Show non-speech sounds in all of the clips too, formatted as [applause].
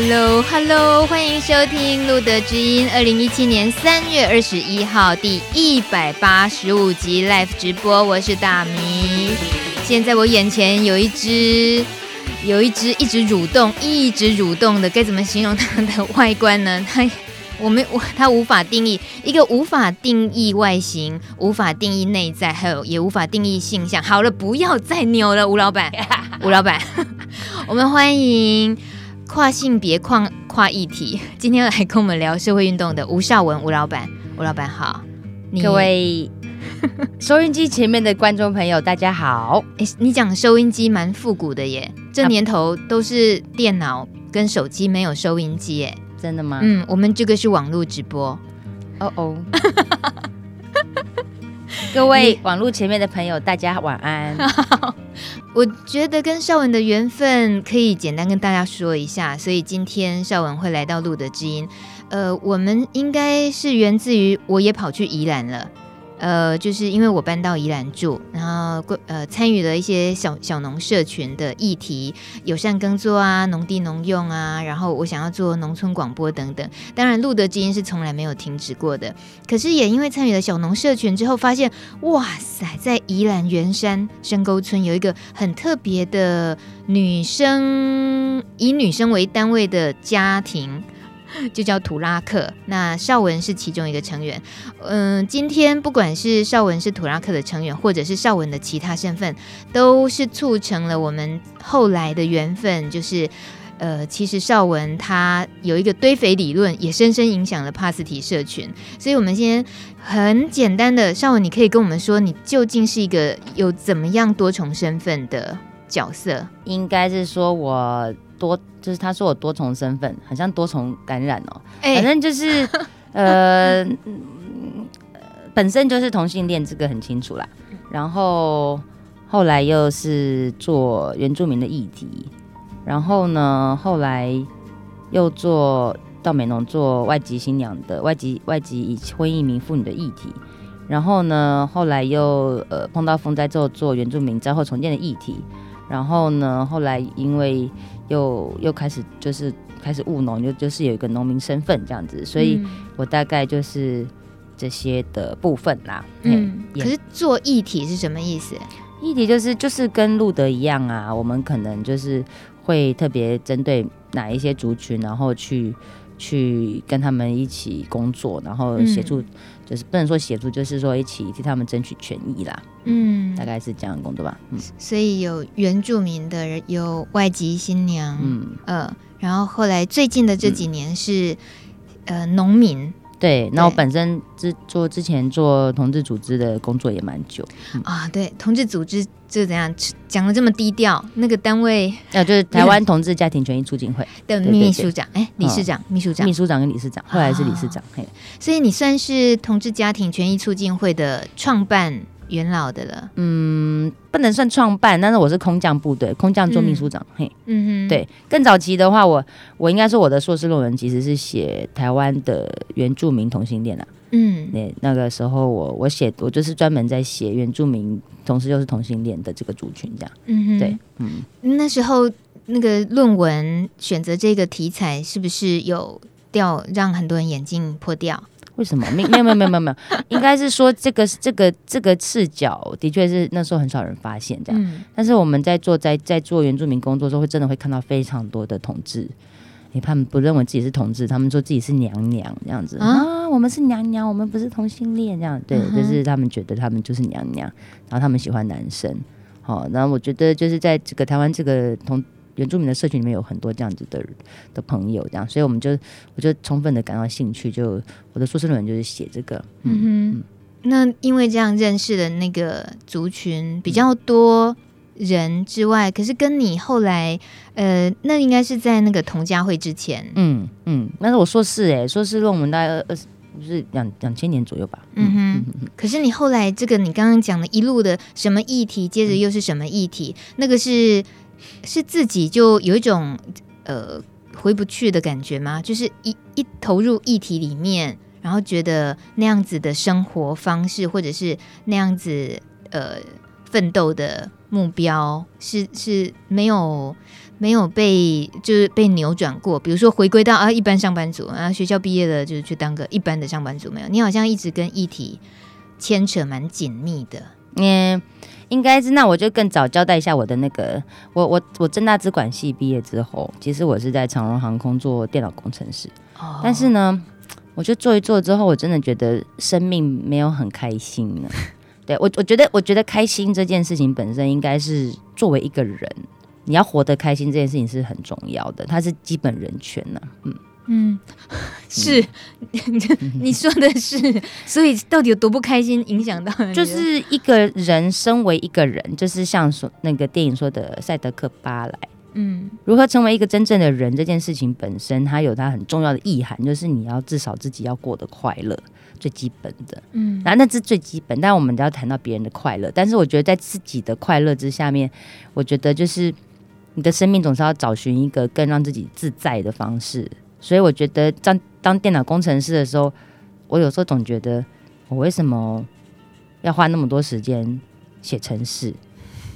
Hello，Hello，欢迎收听《路德之音》二零一七年三月二十一号第一百八十五集 Live 直播，我是大米。现在我眼前有一只，有一只一直蠕动、一直蠕动的，该怎么形容它的外观呢？它，我们我它无法定义，一个无法定义外形、无法定义内在，还有也无法定义性向。好了，不要再扭了，吴老板，吴老板，[laughs] 我们欢迎。跨性别、跨跨议题，[laughs] 今天来跟我们聊社会运动的吴少文吴老板，吴老板好，各位 [laughs] 收音机前面的观众朋友，大家好。哎，你讲收音机蛮复古的耶，这年头都是电脑跟手机，没有收音机耶，真的吗？嗯，我们这个是网络直播。哦哦。[laughs] [laughs] 各位网络前面的朋友，大家晚安。[laughs] 我觉得跟绍文的缘分可以简单跟大家说一下，所以今天绍文会来到路德知音，呃，我们应该是源自于我也跑去宜兰了。呃，就是因为我搬到宜兰住，然后呃参与了一些小小农社群的议题，友善耕作啊，农地农用啊，然后我想要做农村广播等等。当然，路德基因是从来没有停止过的。可是也因为参与了小农社群之后，发现哇塞，在宜兰员山深沟村有一个很特别的女生，以女生为单位的家庭。就叫土拉克，那绍文是其中一个成员。嗯，今天不管是绍文是土拉克的成员，或者是绍文的其他身份，都是促成了我们后来的缘分。就是，呃，其实绍文他有一个堆肥理论，也深深影响了帕斯提社群。所以，我们先很简单的，绍文，你可以跟我们说，你究竟是一个有怎么样多重身份的角色？应该是说我。多就是他说我多重身份，好像多重感染哦。欸、反正就是呃，本身就是同性恋，这个很清楚啦。然后后来又是做原住民的议题，然后呢，后来又做到美浓做外籍新娘的外籍外籍以婚移民妇女的议题，然后呢，后来又呃碰到风灾之后做原住民灾后重建的议题，然后呢，后来因为又又开始就是开始务农，就就是有一个农民身份这样子，所以我大概就是这些的部分啦。嗯，可是做议题是什么意思？议题就是就是跟路德一样啊，我们可能就是会特别针对哪一些族群，然后去去跟他们一起工作，然后协助。嗯就是不能说协助，就是说一起替他们争取权益啦。嗯，大概是这样的工作吧。嗯，所以有原住民的人，有外籍新娘，嗯呃，然后后来最近的这几年是、嗯、呃农民。对，那我本身之做之前做同志组织的工作也蛮久、嗯、啊。对，同志组织就怎样讲的这么低调？那个单位啊，就是 [laughs] 台湾同志家庭权益促进会的秘书长，哎，理事长、秘书长、秘书长跟理事长，后来是理事长。嘿、啊，所以你算是同志家庭权益促进会的创办。元老的了，嗯，不能算创办，但是我是空降部队，空降做秘书长，嗯、嘿，嗯哼，对，更早期的话，我我应该说我的硕士论文其实是写台湾的原住民同性恋啊，嗯，那那个时候我我写我就是专门在写原住民，同时又是同性恋的这个族群这样，嗯哼，对，嗯，那时候那个论文选择这个题材是不是有掉让很多人眼镜破掉？为什么？没没有没有没有没有没，[laughs] 应该是说这个这个这个视角的确是那时候很少人发现这样。嗯、但是我们在做在在做原住民工作的时候，会真的会看到非常多的同志，你他们不认为自己是同志，他们说自己是娘娘这样子啊，啊，我们是娘娘，我们不是同性恋这样。对，嗯、就是他们觉得他们就是娘娘，然后他们喜欢男生。好，然后我觉得就是在这个台湾这个同。原住民的社群里面有很多这样子的的朋友，这样，所以我们就我就充分的感到兴趣，就我的硕士论文就是写这个。嗯哼，嗯，那因为这样认识的那个族群比较多人之外，嗯、可是跟你后来，呃，那应该是在那个同家会之前。嗯嗯，那是我硕士哎，硕士论文大概二十，就是两两千年左右吧。嗯哼，嗯哼，可是你后来这个你刚刚讲的一路的什么议题，接着又是什么议题，嗯、那个是。是自己就有一种呃回不去的感觉吗？就是一一投入议题里面，然后觉得那样子的生活方式，或者是那样子呃奋斗的目标是是没有没有被就是被扭转过。比如说回归到啊一般上班族啊，学校毕业了就是去当个一般的上班族，没有，你好像一直跟议题牵扯蛮紧密的。嗯，应该是，那我就更早交代一下我的那个，我我我正大资管系毕业之后，其实我是在长荣航空做电脑工程师，哦，但是呢，我就做一做之后，我真的觉得生命没有很开心呢。[laughs] 对我，我觉得，我觉得开心这件事情本身应该是作为一个人，你要活得开心这件事情是很重要的，它是基本人权呢。嗯嗯，[laughs] 是，嗯、[laughs] 你说的是，所以到底有多不开心，影响到就是一个人身为一个人，就是像说那个电影说的赛德克巴莱，嗯，如何成为一个真正的人这件事情本身，它有它很重要的意涵，就是你要至少自己要过得快乐。最基本的，嗯，然后那是最基本，但我们都要谈到别人的快乐。但是我觉得在自己的快乐之下面，我觉得就是你的生命总是要找寻一个更让自己自在的方式。所以我觉得当当电脑工程师的时候，我有时候总觉得我为什么要花那么多时间写程式？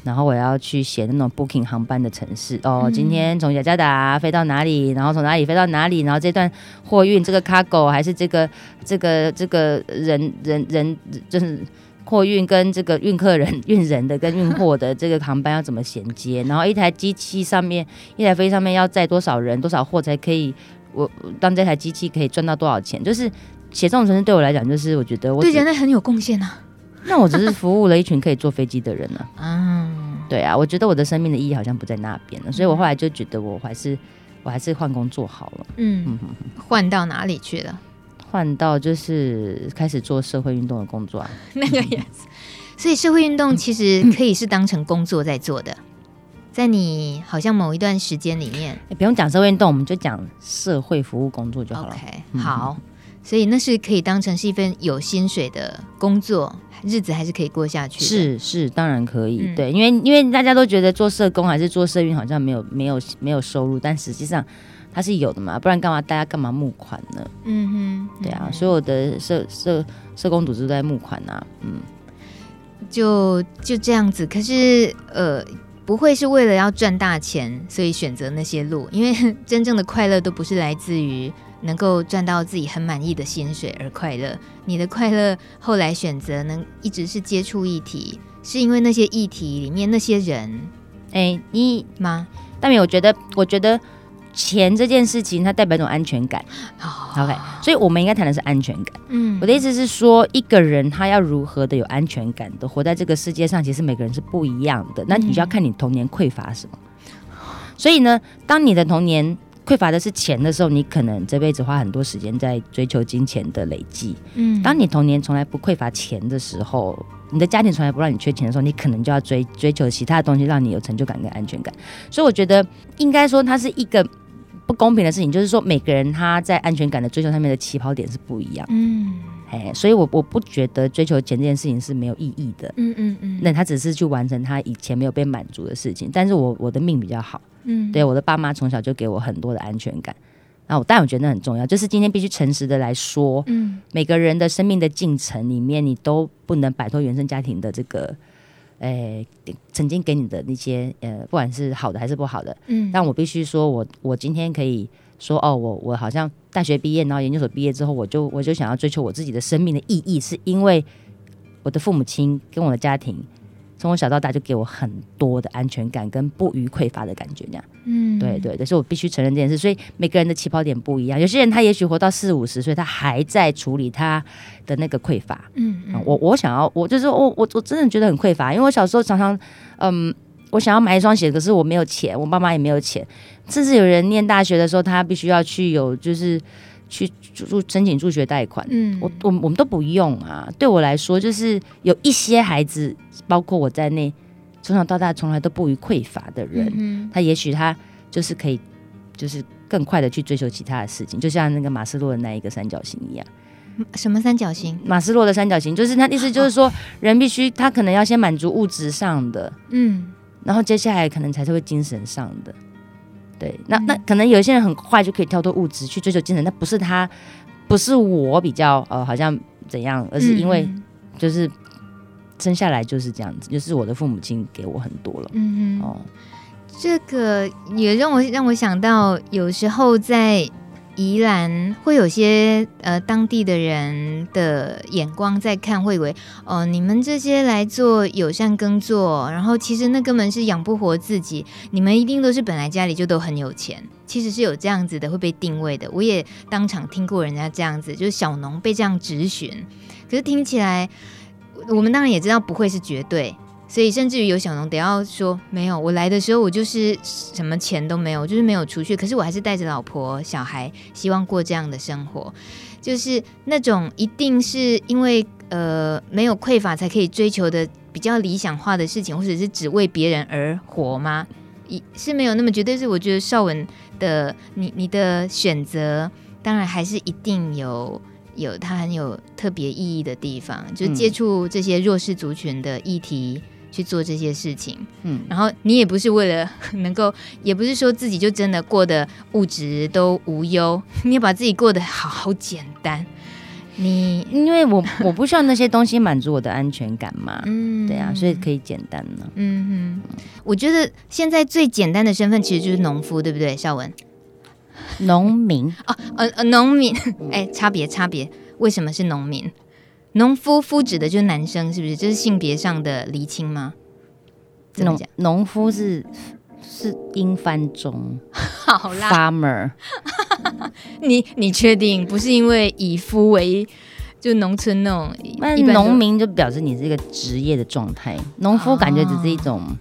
然后我要去写那种 booking 航班的程式哦，今天从雅加达飞到哪里，然后从哪里飞到哪里，然后这段货运这个 cargo 还是这个这个这个人人人就是货运跟这个运客人运人的跟运货的这个航班要怎么衔接？然后一台机器上面一台飞机上面要载多少人多少货才可以？我当这台机器可以赚到多少钱？就是写这种程式对我来讲，就是我觉得我对人类很有贡献啊。那我只是服务了一群可以坐飞机的人呢、啊。嗯，[laughs] 对啊，我觉得我的生命的意义好像不在那边了，所以我后来就觉得我还是我还是换工作好了。嗯，换到哪里去了？换到就是开始做社会运动的工作啊。[laughs] 那个也是，所以社会运动其实可以是当成工作在做的，在你好像某一段时间里面，欸、不用讲社会运动，我们就讲社会服务工作就好了。OK，好，所以那是可以当成是一份有薪水的工作。日子还是可以过下去，是是，当然可以，嗯、对，因为因为大家都觉得做社工还是做社运好像没有没有没有收入，但实际上它是有的嘛，不然干嘛大家干嘛募款呢？嗯哼，嗯哼，对啊，所有的社社社工组织都在募款啊，嗯，就就这样子，可是呃，不会是为了要赚大钱，所以选择那些路，因为 [laughs] 真正的快乐都不是来自于。能够赚到自己很满意的薪水而快乐，你的快乐后来选择能一直是接触议题，是因为那些议题里面那些人，哎，你吗？大明，我觉得，我觉得钱这件事情它代表一种安全感。Oh. OK，所以我们应该谈的是安全感。嗯，我的意思是说，一个人他要如何的有安全感的活在这个世界上，其实每个人是不一样的。那你就要看你童年匮乏什么。所以呢，当你的童年。匮乏的是钱的时候，你可能这辈子花很多时间在追求金钱的累积。嗯，当你童年从来不匮乏钱的时候，你的家庭从来不让你缺钱的时候，你可能就要追追求其他的东西，让你有成就感跟安全感。所以我觉得应该说它是一个不公平的事情，就是说每个人他在安全感的追求上面的起跑点是不一样。嗯，哎，所以我我不觉得追求钱这件事情是没有意义的。嗯嗯嗯，那他只是去完成他以前没有被满足的事情。但是我我的命比较好。嗯，对，我的爸妈从小就给我很多的安全感，然后我当然我觉得那很重要，就是今天必须诚实的来说，嗯，每个人的生命的进程里面，你都不能摆脱原生家庭的这个，诶，曾经给你的那些，呃，不管是好的还是不好的，嗯，但我必须说我我今天可以说，哦，我我好像大学毕业，然后研究所毕业之后，我就我就想要追求我自己的生命的意义，是因为我的父母亲跟我的家庭。从我小到大就给我很多的安全感跟不予匮乏的感觉，这样，嗯，对对，所以我必须承认这件事。所以每个人的起跑点不一样，有些人他也许活到四五十岁，他还在处理他的那个匮乏。嗯，嗯，我我想要，我就是我我我真的觉得很匮乏，因为我小时候常常，嗯，我想要买一双鞋，可是我没有钱，我爸妈也没有钱，甚至有人念大学的时候，他必须要去有就是。去助申请助学贷款，嗯，我我我们都不用啊。对我来说，就是有一些孩子，包括我在内，从小到大从来都不于匮乏的人，嗯、他也许他就是可以，就是更快的去追求其他的事情，就像那个马斯洛的那一个三角形一样。什么三角形？马斯洛的三角形，就是他意思就是说，人必须他可能要先满足物质上的，嗯，然后接下来可能才是会精神上的。对，那那可能有些人很快就可以跳脱物质去追求精神，那不是他，不是我比较呃好像怎样，而是因为就是生下来就是这样子，就是我的父母亲给我很多了。嗯嗯，哦，这个也让我让我想到，有时候在。宜兰会有些呃当地的人的眼光在看，会以为哦，你们这些来做友善耕作，然后其实那根本是养不活自己，你们一定都是本来家里就都很有钱，其实是有这样子的会被定位的。我也当场听过人家这样子，就是小农被这样质询，可是听起来，我们当然也知道不会是绝对。所以，甚至于有小农得要说没有，我来的时候我就是什么钱都没有，就是没有储蓄。可是我还是带着老婆小孩，希望过这样的生活，就是那种一定是因为呃没有匮乏才可以追求的比较理想化的事情，或者是只为别人而活吗？一是没有那么绝对。是我觉得绍文的你你的选择，当然还是一定有有它很有特别意义的地方，就接触这些弱势族群的议题。去做这些事情，嗯，然后你也不是为了能够，也不是说自己就真的过得物质都无忧，[laughs] 你也把自己过得好好简单。你因为我 [laughs] 我不需要那些东西满足我的安全感嘛，嗯，对啊，所以可以简单了。嗯哼，我觉得现在最简单的身份其实就是农夫，对不对？绍雯，农民啊，呃呃，农民，[laughs] 哎，差别差别，为什么是农民？农夫夫指的就是男生，是不是？这是性别上的厘清吗？农农夫是是英翻中，[laughs] 好啦，farmer。[laughs] 你你确定不是因为以夫为就农村那种？那农民就表示你是一个职业的状态，农夫感觉只是一种，哦、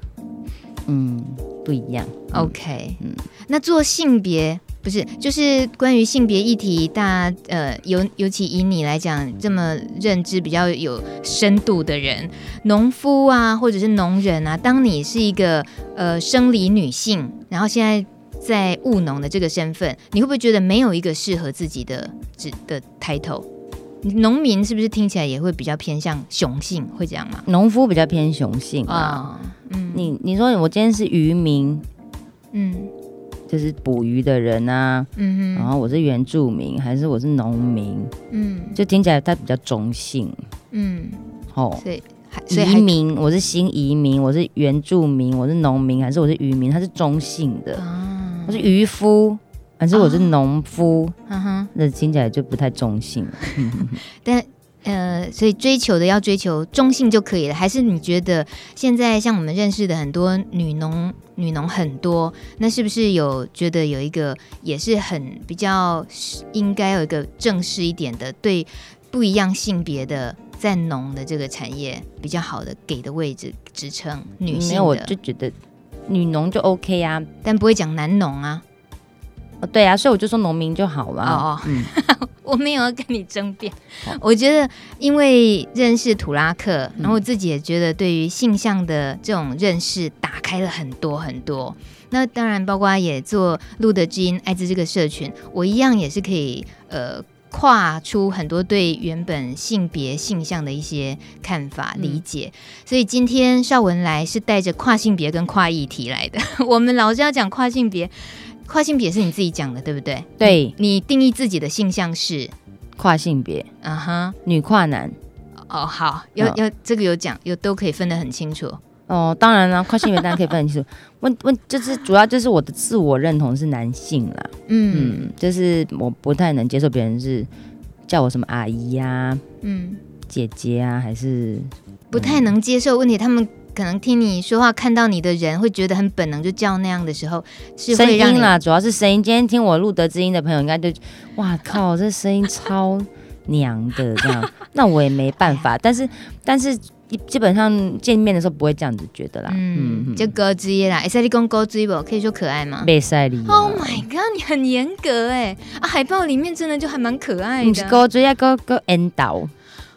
嗯，不一样。OK，嗯，那做性别。不是，就是关于性别议题，大呃，尤尤其以你来讲，这么认知比较有深度的人，农夫啊，或者是农人啊，当你是一个呃生理女性，然后现在在务农的这个身份，你会不会觉得没有一个适合自己的职的抬头？农民是不是听起来也会比较偏向雄性？会这样吗？农夫比较偏雄性啊，哦、嗯，你你说我今天是渔民，嗯。就是捕鱼的人啊，嗯哼，然后我是原住民还是我是农民，嗯，就听起来他比较中性，嗯，哦，所以移民我是新移民，我是原住民，我是农民还是我是渔民，他是中性的，啊、我是渔夫还是我是农夫，嗯哼，那听起来就不太中性，[laughs] 但。呃，所以追求的要追求中性就可以了，还是你觉得现在像我们认识的很多女农，女农很多，那是不是有觉得有一个也是很比较应该有一个正式一点的，对不一样性别的在农的这个产业比较好的给的位置职称女性的？没有，我就觉得女农就 OK 啊，但不会讲男农啊。哦，对啊，所以我就说农民就好了。哦，哦，嗯，[laughs] 我没有要跟你争辩。好我觉得，因为认识土拉克，然后我自己也觉得，对于性向的这种认识打开了很多很多。那当然，包括也做路德基因艾滋这个社群，我一样也是可以呃跨出很多对原本性别性向的一些看法理解。嗯，所以今天邵文来是带着跨性别跟跨议题来的。[laughs] 我们老是要讲跨性别。跨性别是你自己讲的，对不对？对，你定义自己的性向是跨性别，嗯哼、uh，huh、女跨男。哦，好，要要这个有讲，有都可以分得很清楚。哦，当然了，跨性别当然可以分得很清楚。[laughs] 问问，就是主要就是我的自我认同是男性啦。嗯，嗯，就是我不太能接受别人是叫我什么阿姨呀、啊，嗯，姐姐啊，还是不太能接受。问题他们。可能听你说话，看到你的人会觉得很本能，就叫那样的时候，是声音啦，主要是声音。今天听我录德之音的朋友，应该就哇靠，这声音超娘的这样。[laughs] 那我也没办法，但是但是基本上见面的时候不会这样子觉得啦。嗯，嗯就高追啦，赛利公高追不？可以说可爱吗？被赛利。Oh my god，你很严格哎！啊，海报里面真的就还蛮可爱的。高追啊，高高引导，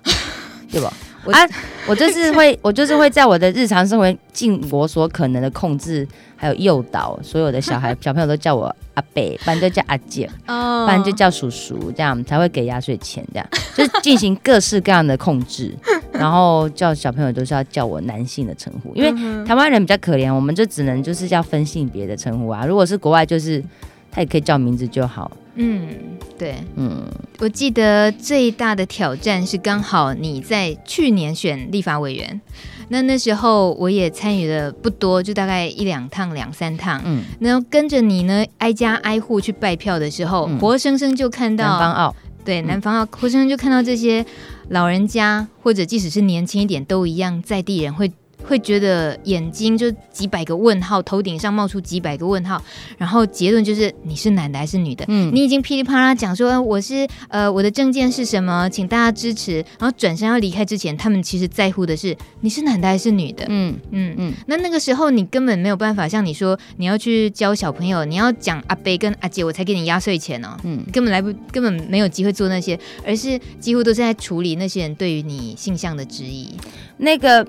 [laughs] 对吧？我啊，我就是 [laughs] 会，我就是会在我的日常生活尽我所可能的控制，还有诱导所有的小孩 [laughs] 小朋友都叫我阿伯，不然就叫阿姐，不然就叫叔叔，这样才会给压岁钱，这样就是进行各式各样的控制，[laughs] 然后叫小朋友都是要叫我男性的称呼，因为台湾人比较可怜，我们就只能就是叫分性别的称呼啊。如果是国外，就是他也可以叫名字就好。嗯，对，嗯，我记得最大的挑战是刚好你在去年选立法委员，那那时候我也参与了不多，就大概一两趟、两三趟，嗯，然后跟着你呢挨家挨户去拜票的时候，嗯、活生生就看到南方澳，对，南方澳，活生生就看到这些老人家，或者即使是年轻一点都一样，在地人会。会觉得眼睛就几百个问号，头顶上冒出几百个问号，然后结论就是你是男的还是女的？嗯，你已经噼里啪啦讲说我是呃我的证件是什么，请大家支持，然后转身要离开之前，他们其实在乎的是你是男的还是女的？嗯嗯嗯。那那个时候你根本没有办法像你说你要去教小朋友，你要讲阿伯跟阿姐，我才给你压岁钱哦。嗯，根本来不根本没有机会做那些，而是几乎都是在处理那些人对于你性向的质疑。那个。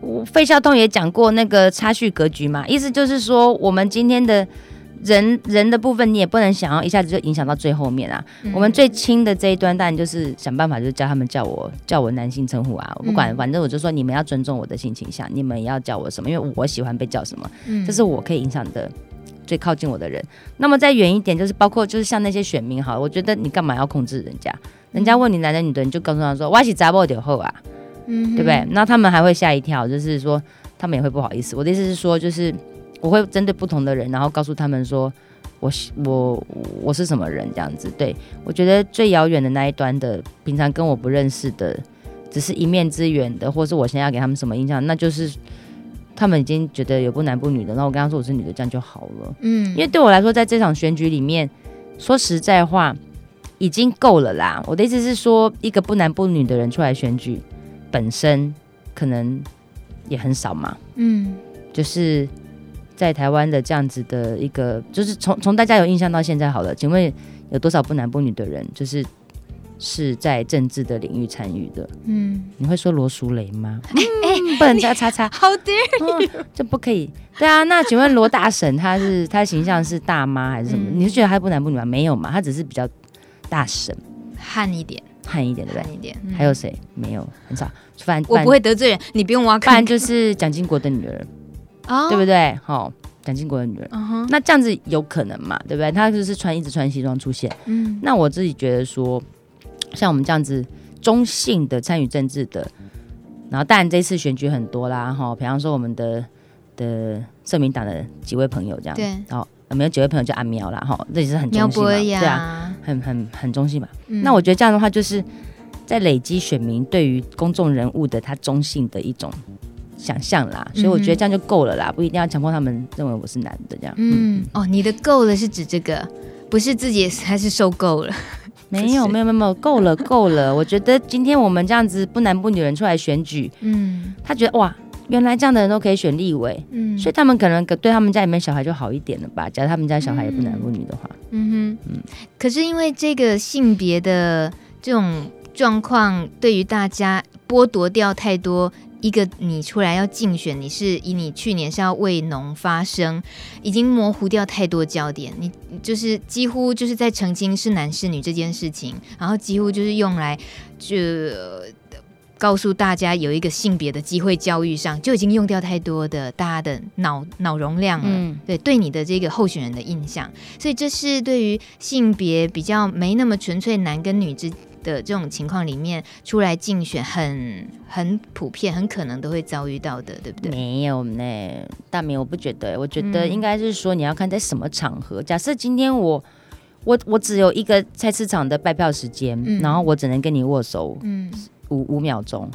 我费孝通也讲过那个差序格局嘛，意思就是说，我们今天的人人的部分，你也不能想要一下子就影响到最后面啊。嗯、我们最亲的这一端，当然就是想办法，就是叫他们叫我叫我男性称呼啊，我不管，反正我就说你们要尊重我的性倾向，你们也要叫我什么，因为我喜欢被叫什么，这是我可以影响的最靠近我的人。那么再远一点，就是包括就是像那些选民哈，我觉得你干嘛要控制人家？人家问你男的女的，你就告诉他说我是查某就好啊。嗯，对不对？那他们还会吓一跳，就是说他们也会不好意思。我的意思是说，就是我会针对不同的人，然后告诉他们说，我我我是什么人这样子。对，我觉得最遥远的那一端的，平常跟我不认识的，只是一面之缘的，或是我现在要给他们什么印象，那就是他们已经觉得有不男不女的，那我跟他说我是女的，这样就好了。嗯，因为对我来说，在这场选举里面，说实在话，已经够了啦。我的意思是说，一个不男不女的人出来选举。本身可能也很少嘛，嗯，就是在台湾的这样子的一个，就是从从大家有印象到现在好了，请问有多少不男不女的人，就是是在政治的领域参与的？嗯，你会说罗淑蕾吗？[laughs] 哎、嗯欸，不能加叉叉，好的，这不可以。对啊，那请问罗大婶她是她形象是大妈还是什么？嗯、你是觉得她不男不女吗？没有嘛，她只是比较大婶，悍一点。悍一点，对不对？悍一点，还有谁？没有，很少。反正我不会得罪人，你不用挖坑。不然就是蒋经国的女儿，哦，对不对？好，蒋经国的女儿，那这样子有可能嘛？对不对？他就是穿一直穿西装出现。嗯，那我自己觉得说，像我们这样子中性的参与政治的，然后当然这次选举很多啦，哈，比方说我们的的社民党的几位朋友这样，对，然后没有几位朋友叫阿苗啦，哈，这也是很中性嘛，对啊。很很很中性嘛，嗯、那我觉得这样的话，就是在累积选民对于公众人物的他中性的一种想象啦，所以我觉得这样就够了啦，不一定要强迫他们认为我是男的这样。嗯，嗯哦，你的够了是指这个，不是自己还是受够了？[laughs] 没有没有没有没有，够了够了，我觉得今天我们这样子不男不女人出来选举，嗯，他觉得哇。原来这样的人都可以选立委，嗯，所以他们可能对他们家里面小孩就好一点了吧？假如他们家小孩也不男不女的话，嗯哼，嗯。可是因为这个性别的这种状况，对于大家剥夺掉太多。一个你出来要竞选，你是以你去年是要为农发声，已经模糊掉太多焦点。你就是几乎就是在澄清是男是女这件事情，然后几乎就是用来就。告诉大家有一个性别的机会教育上就已经用掉太多的大家的脑脑容量了，嗯、对对你的这个候选人的印象，所以这是对于性别比较没那么纯粹男跟女之的这种情况里面出来竞选很很普遍，很可能都会遭遇到的，对不对？没有呢，大明我不觉得，我觉得应该是说你要看在什么场合。嗯、假设今天我我我只有一个菜市场的拜票时间，嗯、然后我只能跟你握手，嗯。五五秒钟，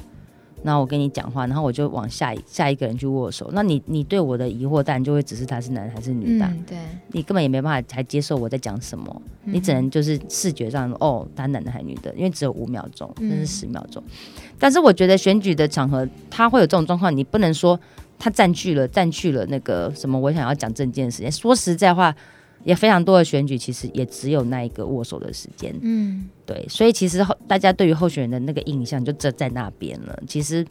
那我跟你讲话，然后我就往下一下一个人去握手。那你你对我的疑惑，当然就会只是他是男还是女的。嗯、对，你根本也没办法还接受我在讲什么，嗯、你只能就是视觉上哦，他男的还是女的，因为只有五秒钟，那是十秒钟。嗯、但是我觉得选举的场合，他会有这种状况，你不能说他占据了占据了那个什么，我想要讲证件的时间。说实在话。也非常多的选举，其实也只有那一个握手的时间。嗯，对，所以其实大家对于候选人的那个印象就这在那边了。其实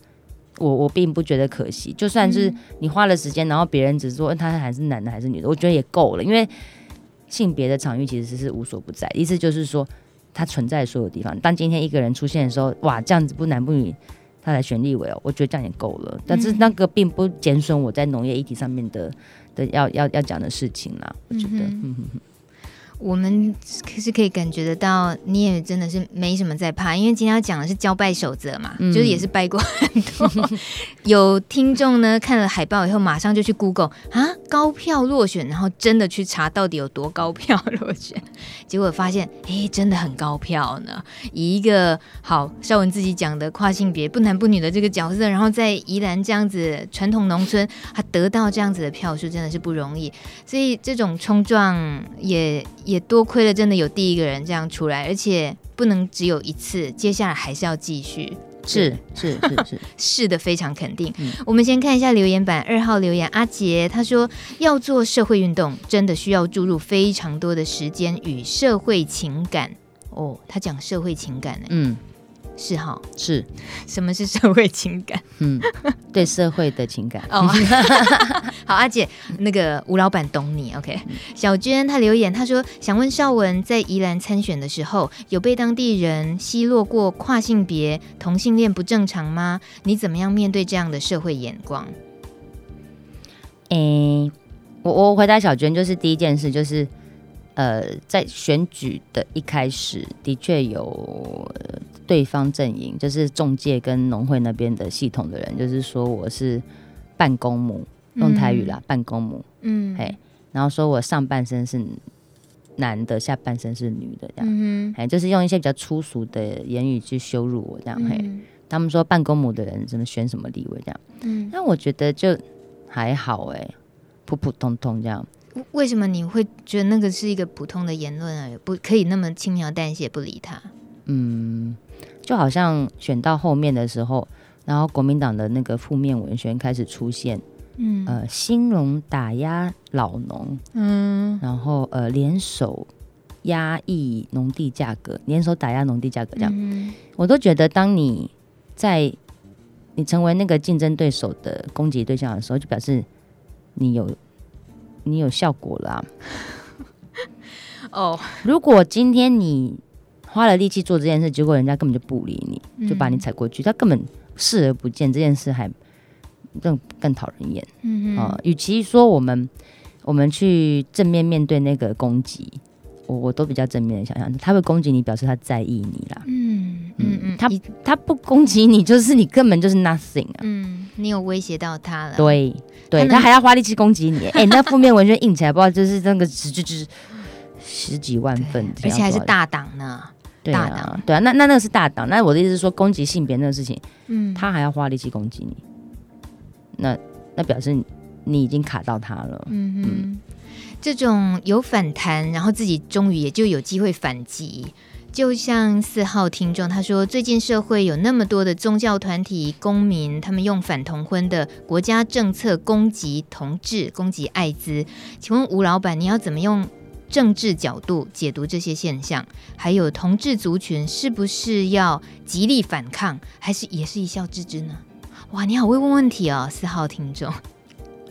我我并不觉得可惜，就算是你花了时间，然后别人只是说他还是男的还是女的，我觉得也够了。因为性别的场域其实是无所不在，意思就是说它存在所有地方。当今天一个人出现的时候，哇，这样子不男不女，他来选立委哦，我觉得这样也够了。但是那个并不减损我在农业议题上面的。的要要要讲的事情啦，我觉得，嗯哼，我们可是可以感觉得到，你也真的是没什么在怕，因为今天要讲的是交拜守则嘛，嗯、就是也是拜过很多。[laughs] 有听众呢看了海报以后，马上就去 Google 啊，高票落选，然后真的去查到底有多高票落选，[laughs] 结果发现，哎，真的很高票呢。以一个好绍文自己讲的跨性别不男不女的这个角色，然后在宜兰这样子传统农村，他得到这样子的票数真的是不容易，所以这种冲撞也。也多亏了，真的有第一个人这样出来，而且不能只有一次，接下来还是要继续。是是是是 [laughs] 是的，非常肯定。嗯、我们先看一下留言板，二号留言阿杰他说，要做社会运动，真的需要注入非常多的时间与社会情感。哦，他讲社会情感呢？嗯。是哈，是，什么是社会情感？嗯，对社会的情感。哦，[laughs] 好，阿姐，那个吴老板懂你。OK，小娟她留言，她说想问绍文，在宜兰参选的时候，有被当地人奚落过跨性别、同性恋不正常吗？你怎么样面对这样的社会眼光？诶、欸，我我回答小娟，就是第一件事就是。呃，在选举的一开始，的确有对方阵营，就是中介跟农会那边的系统的人，就是说我是半公母，用台语啦，半公母，嗯，嘿，然后说我上半身是男的，下半身是女的，这样，嗯，哎，就是用一些比较粗俗的言语去羞辱我，这样，嘿，他们说半公母的人怎么选什么立位，这样，嗯，那我觉得就还好，哎，普普通通这样。为什么你会觉得那个是一个普通的言论啊？不可以那么轻描淡写不理他？嗯，就好像选到后面的时候，然后国民党的那个负面文宣开始出现，嗯，呃，兴农打压老农，嗯，然后呃，联手压抑农地价格，联手打压农地价格，这样，嗯，我都觉得，当你在你成为那个竞争对手的攻击对象的时候，就表示你有。你有效果了啊，[laughs] 哦。Oh. 如果今天你花了力气做这件事，结果人家根本就不理你，就把你踩过去，嗯、他根本视而不见，这件事还更更讨人厌。嗯啊，与其说我们我们去正面面对那个攻击，我我都比较正面的想象，他会攻击你，表示他在意你啦。嗯嗯嗯，他他不攻击你，就是你根本就是 nothing 啊。嗯，你有威胁到他了。对。对他还要花力气攻击你，哎、欸，那负面文宣印起来，不知道就是那个十就是十几万份，而且还是大档呢。对啊，对啊，那那那个是大档。那我的意思是说，攻击性别那个事情，嗯，他还要花力气攻击你，那那表示你已经卡到他了。嗯哼嗯，这种有反弹，然后自己终于也就有机会反击。就像四号听众他说，最近社会有那么多的宗教团体、公民，他们用反同婚的国家政策攻击同志、攻击艾滋。请问吴老板，你要怎么用政治角度解读这些现象？还有同志族群是不是要极力反抗，还是也是一笑置之呢？哇，你好会问问题哦，四号听众。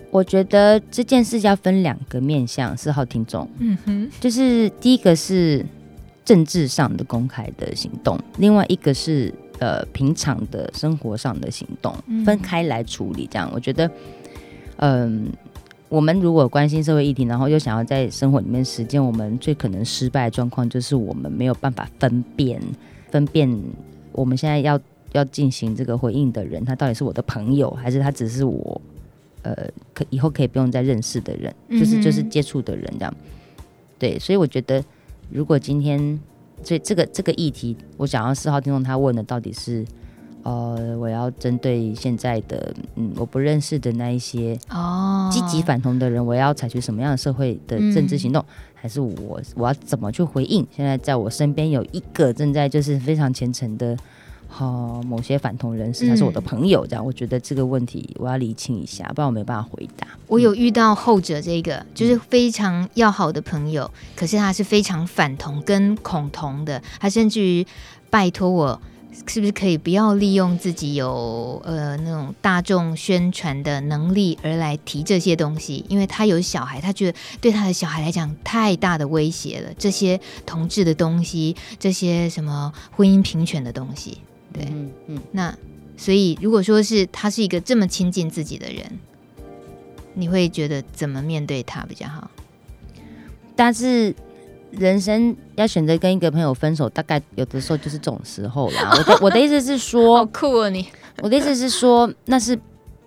我觉得这件事要分两个面向，四号听众，嗯哼，就是第一个是。政治上的公开的行动，另外一个是呃平常的生活上的行动，分开来处理。这样，我觉得，嗯、呃，我们如果关心社会议题，然后又想要在生活里面实践，我们最可能失败的状况就是我们没有办法分辨分辨我们现在要要进行这个回应的人，他到底是我的朋友，还是他只是我呃可以后可以不用再认识的人，就是就是接触的人这样。对，所以我觉得。如果今天，这这个这个议题，我想要四号听众他问的到底是，呃，我要针对现在的嗯我不认识的那一些哦积极反同的人，我要采取什么样的社会的政治行动，嗯、还是我我要怎么去回应？现在在我身边有一个正在就是非常虔诚的。哦，某些反同人士，他是我的朋友，这样，我觉得这个问题我要厘清一下，不然我没办法回答。我有遇到后者，这个就是非常要好的朋友，可是他是非常反同跟恐同的，他甚至于拜托我，是不是可以不要利用自己有呃那种大众宣传的能力而来提这些东西，因为他有小孩，他觉得对他的小孩来讲太大的威胁了，这些同志的东西，这些什么婚姻平权的东西。对，嗯嗯，那所以如果说是他是一个这么亲近自己的人，你会觉得怎么面对他比较好？但是人生要选择跟一个朋友分手，大概有的时候就是这种时候啦。我的我的意思是说，[laughs] 好酷啊你！我的意思是说，那是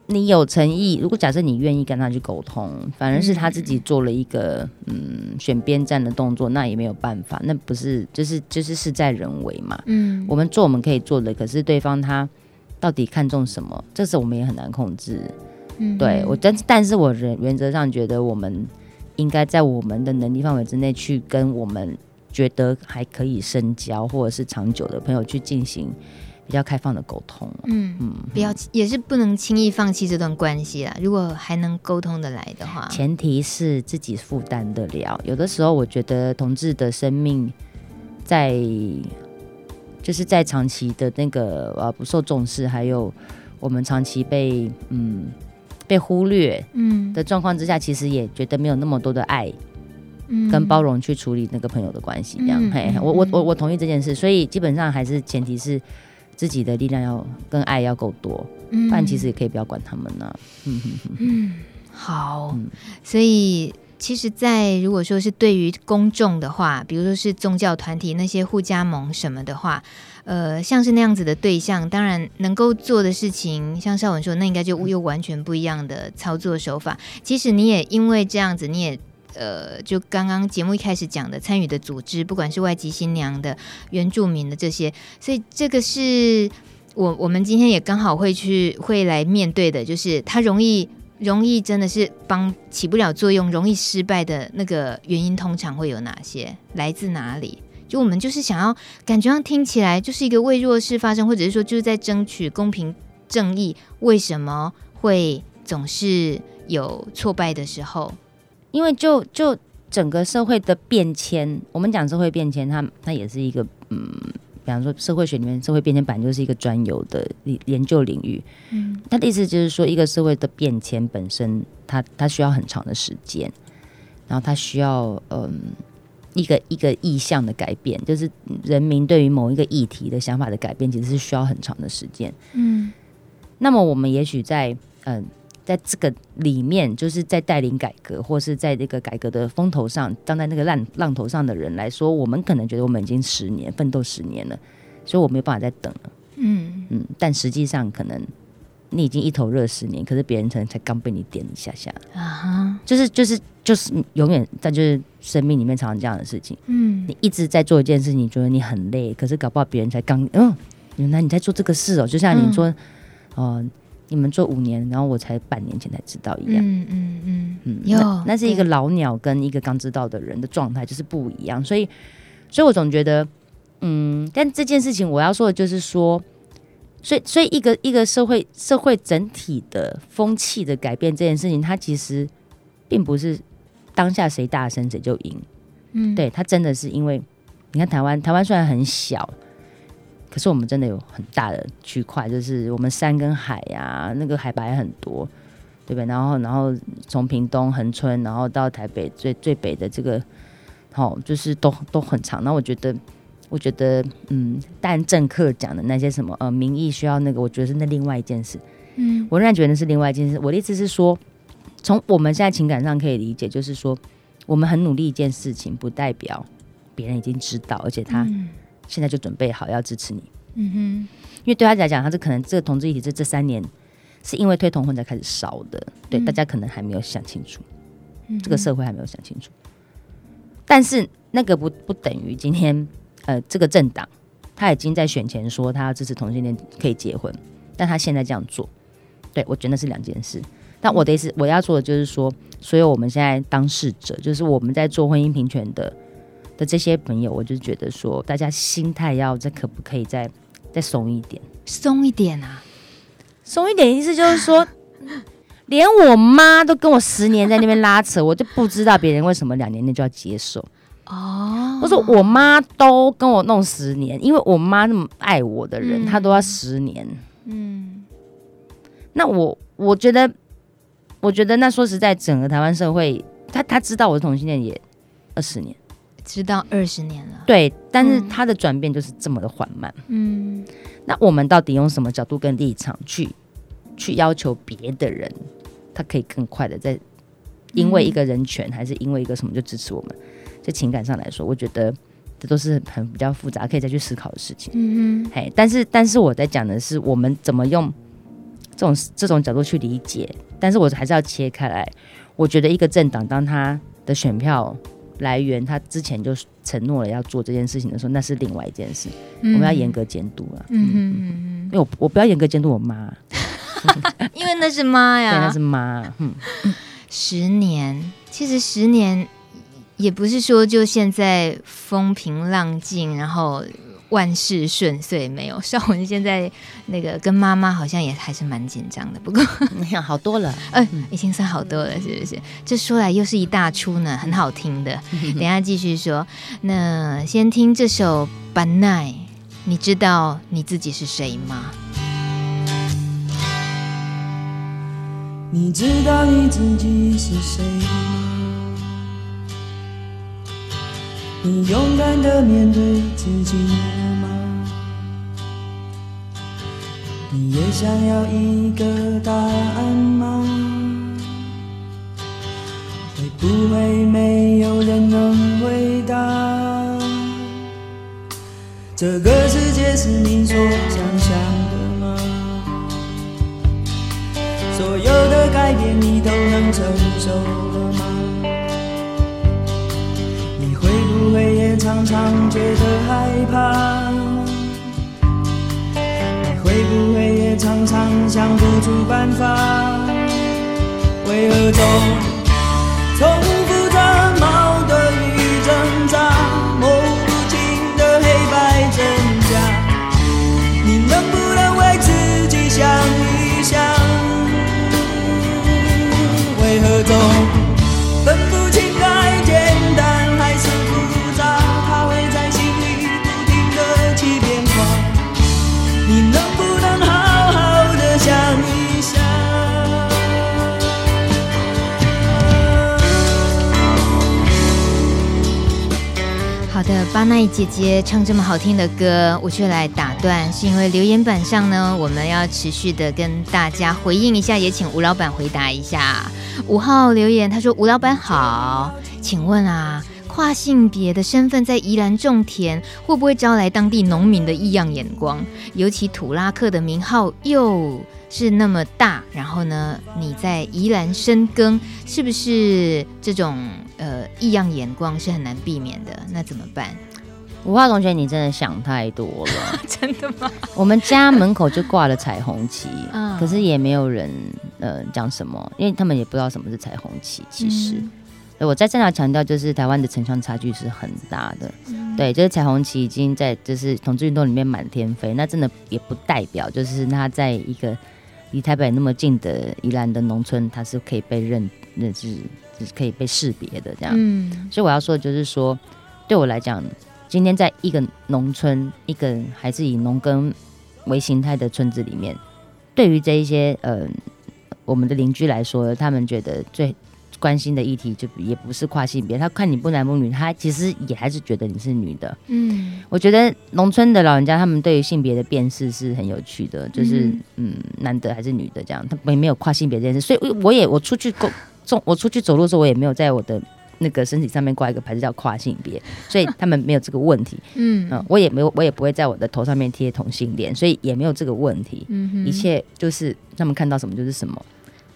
你有诚意。如果假设你愿意跟他去沟通，反而是他自己做了一个嗯选边站的动作，那也没有办法。那不是就是就是事在人为嘛。嗯，我们做我们可以做的，可是对方他到底看重什么，这是我们也很难控制。嗯，对我但但是我原原则上觉得我们。应该在我们的能力范围之内，去跟我们觉得还可以深交或者是长久的朋友去进行比较开放的沟通。嗯嗯，不要也是不能轻易放弃这段关系啦。如果还能沟通的来的话，前提是自己负担得了。有的时候，我觉得同志的生命在就是在长期的那个呃不受重视，还有我们长期被嗯。被忽略，嗯的状况之下，其实也觉得没有那么多的爱，嗯，跟包容去处理那个朋友的关系，这样，嘿，我我我我同意这件事，所以基本上还是前提是自己的力量要跟爱要够多，嗯，不然其实也可以不要管他们呢，嗯嗯，好，所以其实，在如果说是对于公众的话，比如说是宗教团体那些互加盟什么的话。呃，像是那样子的对象，当然能够做的事情，像绍文说，那应该就又完全不一样的操作手法。其实你也因为这样子，你也呃，就刚刚节目一开始讲的参与的组织，不管是外籍新娘的、原住民的这些，所以这个是我我们今天也刚好会去会来面对的，就是它容易容易真的是帮起不了作用，容易失败的那个原因，通常会有哪些？来自哪里？就我们就是想要感觉上听起来就是一个为弱势发声，或者是说就是在争取公平正义，为什么会总是有挫败的时候？因为就就整个社会的变迁，我们讲社会变迁，它它也是一个嗯，比方说社会学里面社会变迁本来就是一个专有的研究领域。嗯，它的意思就是说，一个社会的变迁本身，它它需要很长的时间，然后它需要嗯。一个一个意向的改变，就是人民对于某一个议题的想法的改变，其实是需要很长的时间。嗯，那么我们也许在嗯、呃，在这个里面，就是在带领改革，或是在这个改革的风头上，站在那个浪浪头上的人来说，我们可能觉得我们已经十年奋斗十年了，所以我没有办法再等了。嗯嗯，但实际上可能。你已经一头热十年，可是别人可能才刚被你点一下下啊、uh. 就是就是就是永远在就是生命里面常常这样的事情。嗯，你一直在做一件事情，你觉得你很累，可是搞不好别人才刚嗯，原来你在做这个事哦。就像你说，哦、嗯呃，你们做五年，然后我才半年前才知道一样。嗯嗯嗯嗯，有、嗯、那，那是一个老鸟跟一个刚知道的人的状态就是不一样。所以，所以我总觉得，嗯，但这件事情我要说的就是说。所以，所以一个一个社会社会整体的风气的改变这件事情，它其实并不是当下谁大声谁就赢。嗯，对，它真的是因为你看台湾，台湾虽然很小，可是我们真的有很大的区块，就是我们山跟海呀、啊，那个海拔也很多，对不对？然后，然后从屏东恒春，然后到台北最最北的这个，好、哦，就是都都很长。那我觉得。我觉得，嗯，但政客讲的那些什么，呃，民意需要那个，我觉得是那另外一件事。嗯，我仍然觉得是另外一件事。我的意思是说，从我们现在情感上可以理解，就是说，我们很努力一件事情，不代表别人已经知道，而且他现在就准备好要支持你。嗯哼，因为对他来讲，他是可能这个同志议题这这三年是因为推同婚才开始烧的，对，大家可能还没有想清楚，这个社会还没有想清楚。但是那个不不等于今天。呃，这个政党他已经在选前说他要支持同性恋可以结婚，但他现在这样做，对，我觉得是两件事。但我的意思，我要做的就是说，所有我们现在当事者，就是我们在做婚姻平权的的这些朋友，我就觉得说，大家心态要再可不可以再再松一点，松一点啊，松一点意思就是说，[laughs] 连我妈都跟我十年在那边拉扯，我就不知道别人为什么两年内就要接受。哦，我说我妈都跟我弄十年，因为我妈那么爱我的人，嗯、她都要十年。嗯，那我我觉得，我觉得那说实在，整个台湾社会，他他知道我是同性恋也二十年，知道二十年了。对，但是他的转变就是这么的缓慢。嗯，那我们到底用什么角度跟立场去去要求别的人，他可以更快的在因为一个人权，还是因为一个什么就支持我们？在情感上来说，我觉得这都是很比较复杂，可以再去思考的事情。嗯哼，嘿，但是但是我在讲的是我们怎么用这种这种角度去理解，但是我还是要切开来。我觉得一个政党当他的选票来源，他之前就承诺了要做这件事情的时候，那是另外一件事，嗯、我们要严格监督啊。嗯嗯嗯，因为我我不要严格监督我妈，[laughs] 因为那是妈呀，对，那是妈。嗯，十年，其实十年也不是说就现在风平浪静，然后。万事顺遂没有？少文现在那个跟妈妈好像也还是蛮紧张的，不过 [laughs] 你看好多了，[laughs] 呃，已经算好多了，是不是？这说来又是一大出呢，很好听的。[laughs] 等下继续说，那先听这首《班奈》，你知道你自己是谁吗？你知道你自己是谁吗？你勇敢的面对自己了吗？你也想要一个答案吗？会不会没有人能回答？这个世界是你所想象的吗？所有的改变你都能承受了吗？会不会也常常觉得害怕？会不会也常常想不出办法？为何总总巴奈姐姐唱这么好听的歌，我却来打断，是因为留言板上呢，我们要持续的跟大家回应一下，也请吴老板回答一下。五号留言，他说：“吴老板好，请问啊，跨性别的身份在宜兰种田，会不会招来当地农民的异样眼光？尤其土拉克的名号又是那么大，然后呢，你在宜兰深耕，是不是这种？”呃，异样眼光是很难避免的，那怎么办？五号同学，你真的想太多了，[laughs] 真的吗？我们家门口就挂了彩虹旗，嗯、可是也没有人呃讲什么，因为他们也不知道什么是彩虹旗。其实，嗯、我在这里强调，就是台湾的城乡差距是很大的，嗯、对，就是彩虹旗已经在就是同志运动里面满天飞，那真的也不代表就是他在一个离台北那么近的宜兰的农村，他是可以被认认知。是可以被识别的这样，嗯，所以我要说的就是说，对我来讲，今天在一个农村，一个还是以农耕为形态的村子里面，对于这一些呃我们的邻居来说，他们觉得最关心的议题就也不是跨性别，他看你不男不女，他其实也还是觉得你是女的。嗯，我觉得农村的老人家他们对于性别的辨识是很有趣的，就是嗯，嗯男的还是女的这样，他没没有跨性别这件事，所以我也我出去过。我出去走路的时候，我也没有在我的那个身体上面挂一个牌子叫跨性别，所以他们没有这个问题。[laughs] 嗯，嗯，我也没有，我也不会在我的头上面贴同性恋，所以也没有这个问题。一切就是他们看到什么就是什么。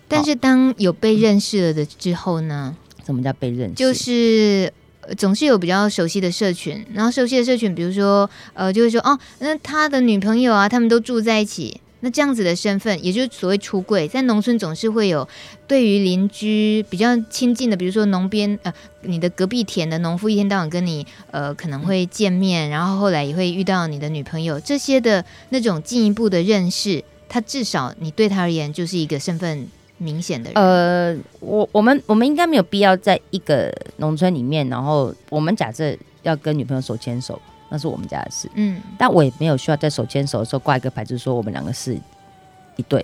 但是当有被认识了的之后呢？什么叫被认识？就是总是有比较熟悉的社群，然后熟悉的社群，比如说呃，就会说哦，那他的女朋友啊，他们都住在一起。那这样子的身份，也就是所谓出柜，在农村总是会有对于邻居比较亲近的，比如说农边呃，你的隔壁田的农夫，一天到晚跟你呃可能会见面，然后后来也会遇到你的女朋友，这些的那种进一步的认识，他至少你对他而言就是一个身份明显的人。呃，我我们我们应该没有必要在一个农村里面，然后我们假设要跟女朋友手牵手。那是我们家的事，嗯，但我也没有需要在手牵手的时候挂一个牌子，说我们两个是一对，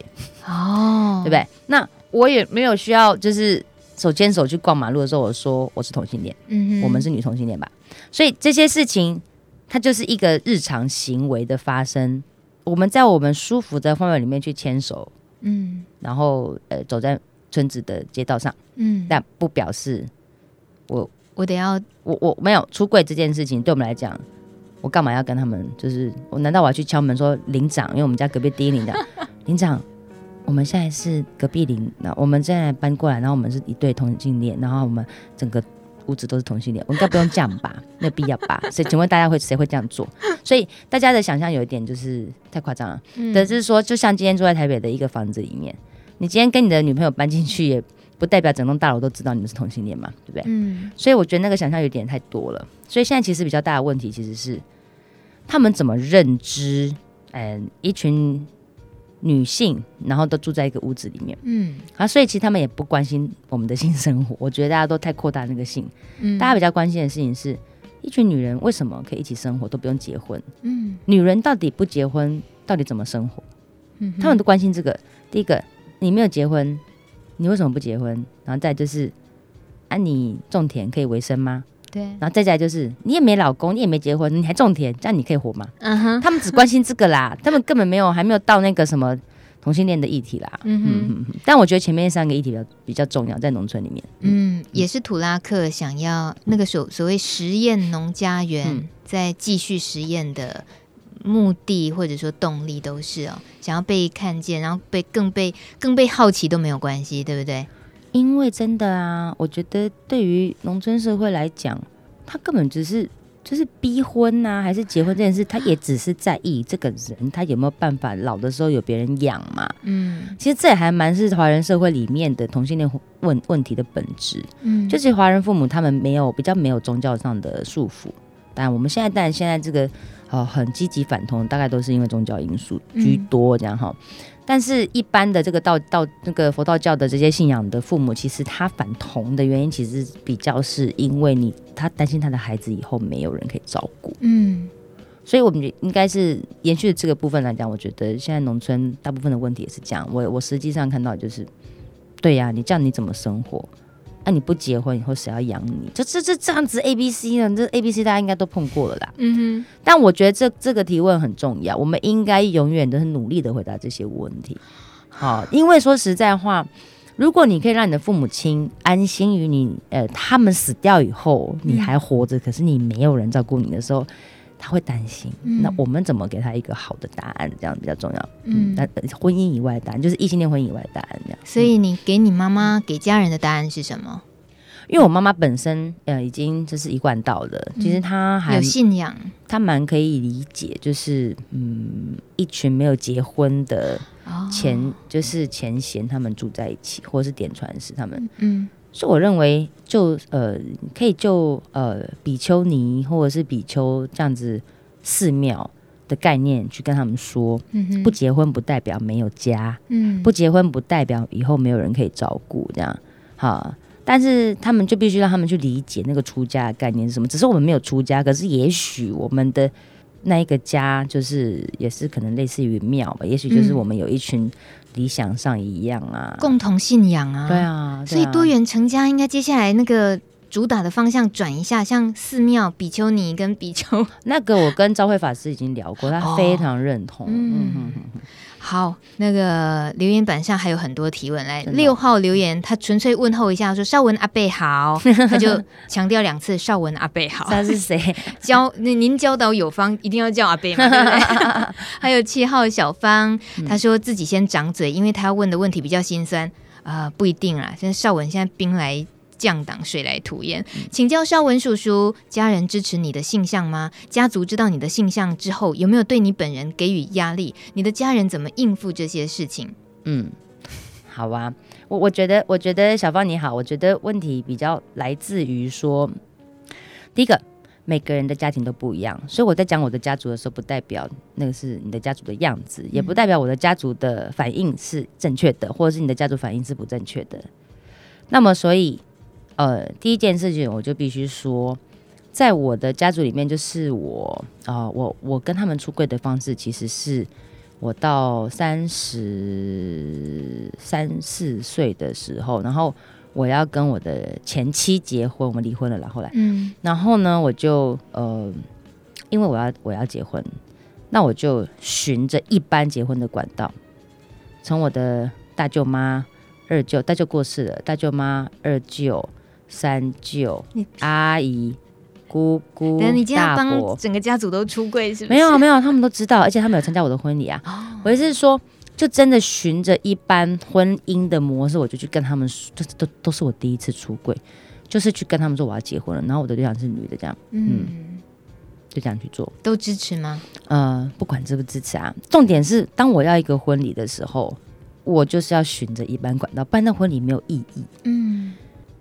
哦，[laughs] 对不对？那我也没有需要，就是手牵手去逛马路的时候，我说我是同性恋，嗯，我们是女同性恋吧？所以这些事情，它就是一个日常行为的发生。我们在我们舒服的范围里面去牵手，嗯，然后呃走在村子的街道上，嗯，但不表示我我得要我我没有出柜这件事情，对我们来讲，我干嘛要跟他们？就是我难道我要去敲门说领长？因为我们家隔壁第一领长，[laughs] 领长，我们现在是隔壁领，那我们现在搬过来，然后我们是一对同性恋，然后我们整个屋子都是同性恋，我应该不用这样吧？[laughs] 没有必要吧？所以请问大家会谁会这样做？所以大家的想象有一点就是太夸张了。嗯，但是说，就像今天住在台北的一个房子里面，你今天跟你的女朋友搬进去也。不代表整栋大楼都知道你们是同性恋嘛，对不对？嗯。所以我觉得那个想象有点太多了。所以现在其实比较大的问题其实是他们怎么认知，嗯，一群女性，然后都住在一个屋子里面，嗯。啊，所以其实他们也不关心我们的性生活。[laughs] 我觉得大家都太扩大那个性。嗯。大家比较关心的事情是一群女人为什么可以一起生活都不用结婚？嗯。女人到底不结婚到底怎么生活？嗯。他们都关心这个。第一个，你没有结婚。你为什么不结婚？然后再就是，啊，你种田可以为生吗？对。然后再再就是，你也没老公，你也没结婚，你还种田，这样你可以活吗？嗯哼。他们只关心这个啦，[laughs] 他们根本没有还没有到那个什么同性恋的议题啦。嗯哼，嗯。但我觉得前面三个议题比较比较重要，在农村里面。嗯，也是土拉克想要那个所所谓实验农家园，在继续实验的。目的或者说动力都是哦，想要被看见，然后被更被更被好奇都没有关系，对不对？因为真的啊，我觉得对于农村社会来讲，他根本只是就是逼婚呐、啊，还是结婚这件事，他也只是在意这个人他有没有办法老的时候有别人养嘛。嗯，其实这也还蛮是华人社会里面的同性恋问问题的本质。嗯，就是华人父母他们没有比较没有宗教上的束缚，但我们现在但现在这个。哦，很积极反同，大概都是因为宗教因素居多这样哈。嗯、但是，一般的这个道道那个佛道教的这些信仰的父母，其实他反同的原因，其实比较是因为你他担心他的孩子以后没有人可以照顾。嗯，所以我们应该是延续这个部分来讲，我觉得现在农村大部分的问题也是这样。我我实际上看到就是，对呀、啊，你这样你怎么生活？那、啊、你不结婚以后谁要养你？就这这这样子 A B C 呢？这 A B C 大家应该都碰过了啦。嗯哼。但我觉得这这个提问很重要，我们应该永远都是努力的回答这些问题。[sighs] 好，因为说实在话，如果你可以让你的父母亲安心于你，呃，他们死掉以后你还活着，嗯、可是你没有人照顾你的时候。他会担心，嗯、那我们怎么给他一个好的答案？这样比较重要。嗯，那婚姻以外的答案就是异性恋婚姻以外的答案，这样。所以你给你妈妈给家人的答案是什么？因为我妈妈本身呃已经就是一贯道了，嗯、其实她还有信仰，她蛮可以理解，就是嗯，一群没有结婚的前、哦、就是前贤他们住在一起，或者是点传师他们，嗯。所以我认为就，呃，可以就呃比丘尼或者是比丘这样子寺庙的概念去跟他们说，嗯、不结婚不代表没有家，嗯，不结婚不代表以后没有人可以照顾，这样好。但是他们就必须让他们去理解那个出家的概念是什么。只是我们没有出家，可是也许我们的那一个家就是也是可能类似于庙吧，也许就是我们有一群。理想上一样啊，共同信仰啊，对啊，所以多元成家应该接下来那个主打的方向转一下，像寺庙比丘尼跟比丘，[laughs] 那个我跟昭慧法师已经聊过，他非常认同。哦、嗯。好，那个留言板上还有很多提问，来六号留言，他纯粹问候一下，说少文阿贝好，[laughs] 他就强调两次少文阿贝好。他是谁？教那您教导有方，一定要叫阿贝吗？[laughs] 对不对？还有七号小芳，他说自己先长嘴，因为他问的问题比较心酸啊、呃，不一定啦。现在少文现在兵来。降档，水来土掩。请教绍文叔叔，家人支持你的性向吗？家族知道你的性向之后，有没有对你本人给予压力？你的家人怎么应付这些事情？嗯，[laughs] 好啊，我我觉得，我觉得小芳你好，我觉得问题比较来自于说，第一个，每个人的家庭都不一样，所以我在讲我的家族的时候，不代表那个是你的家族的样子，也不代表我的家族的反应是正确的，或者是你的家族反应是不正确的。那么，所以。呃，第一件事情我就必须说，在我的家族里面，就是我啊、呃，我我跟他们出柜的方式，其实是我到三十三四岁的时候，然后我要跟我的前妻结婚，我们离婚了，然后来，嗯，然后呢，我就呃，因为我要我要结婚，那我就循着一般结婚的管道，从我的大舅妈、二舅，大舅过世了，大舅妈、二舅。三舅、阿姨、姑姑、等你今天要帮帮整个家族都出柜是不是？没有没有，他们都知道，而且他们有参加我的婚礼啊。哦、我意思是说，就真的循着一般婚姻的模式，我就去跟他们说，这都都是我第一次出柜，就是去跟他们说我要结婚了，然后我的对象是女的，这样，嗯。嗯就这样去做，都支持吗？呃，不管支不支持啊，重点是当我要一个婚礼的时候，我就是要循着一般管道，办那婚礼没有意义。嗯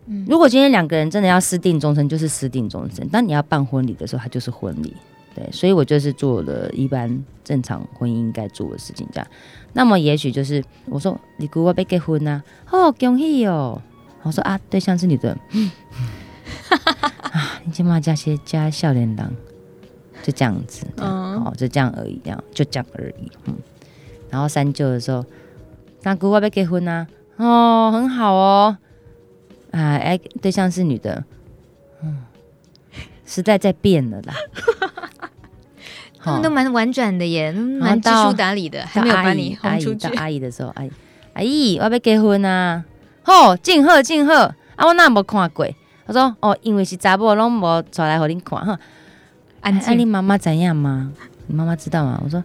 嗯，如果今天两个人真的要私定终身，就是私定终身。当你要办婚礼的时候，它就是婚礼。对，所以我就是做了一般正常婚姻应该做的事情，这样。那么也许就是我说你姑姑要结婚啊，哦，恭喜哦。我说啊，对象是你的，[laughs] 啊，你起码加些加笑脸郎。就这样子，这样哦，就这样而已，这样就这样而已，嗯。然后三舅的时候，大姑我要结婚啊，哦，很好哦，啊，哎，对象是女的，嗯，时代在变了啦，[laughs] 他们都蛮婉转的耶，蛮知书达理的，还没有把你轰出去。阿姨的时候，阿姨，阿姨我要结婚啊，好，敬贺敬贺，啊，我那没看过？他说，哦，因为是查某，拢无出来和你看哈。哎，你妈妈怎样吗？你妈妈知道吗？我说，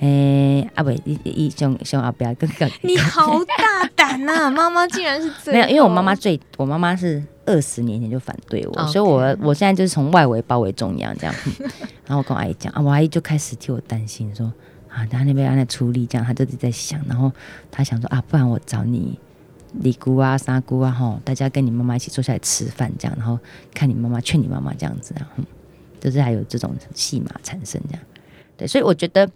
哎，阿伟，一一兄兄阿表哥哥，你好大胆呐！[laughs] 妈妈竟然是这样。没有，因为我妈妈最，我妈妈是二十年前就反对我，所以我我现在就是从外围包围中央这样。[laughs] 然后我跟我阿姨讲啊，我阿姨就开始替我担心，说啊，他那边要来处理这样，她就在想，然后她想说啊，不然我找你李姑啊、三姑啊，吼，大家跟你妈妈一起坐下来吃饭这样，然后看你妈妈劝你妈妈这样子啊。就是还有这种戏码产生这样，对，所以我觉得，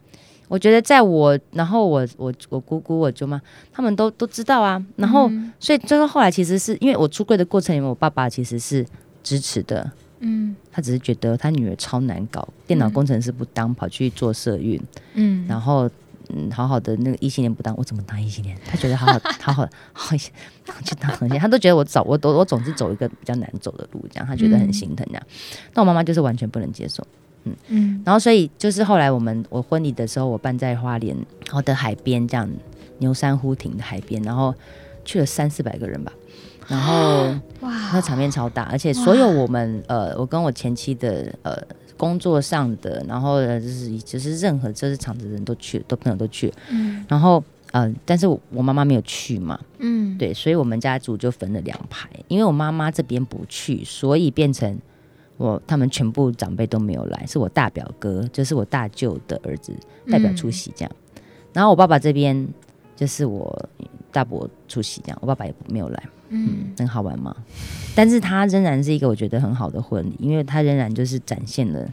我觉得在我，然后我我我姑姑我舅妈他们都都知道啊，然后、嗯、所以最后后来其实是因为我出柜的过程里面，我爸爸其实是支持的，嗯，他只是觉得他女儿超难搞，电脑工程师不当，跑去做社运，嗯，然后嗯，好好的那个异性恋不当，我怎么当异性恋？他觉得好好 [laughs] 好好好去当同性，他都觉得我走我都我总是走一个比较难走的路，这样他觉得很心疼这样。那、嗯、我妈妈就是完全不能接受，嗯。嗯。然后所以就是后来我们我婚礼的时候，我办在花莲，然后的海边这样牛山湖亭的海边，然后去了三四百个人吧，然后哇，那场面超大，而且所有我们呃，我跟我前妻的呃。工作上的，然后就是就是任何这是场子的人都去，都朋友都去，嗯，然后呃，但是我妈妈没有去嘛，嗯，对，所以我们家族就分了两排，因为我妈妈这边不去，所以变成我他们全部长辈都没有来，是我大表哥，就是我大舅的儿子代表出席这样，嗯，然后我爸爸这边就是我大伯出席这样，我爸爸也没有来。嗯，很好玩吗？但是他仍然是一个我觉得很好的婚礼，因为他仍然就是展现了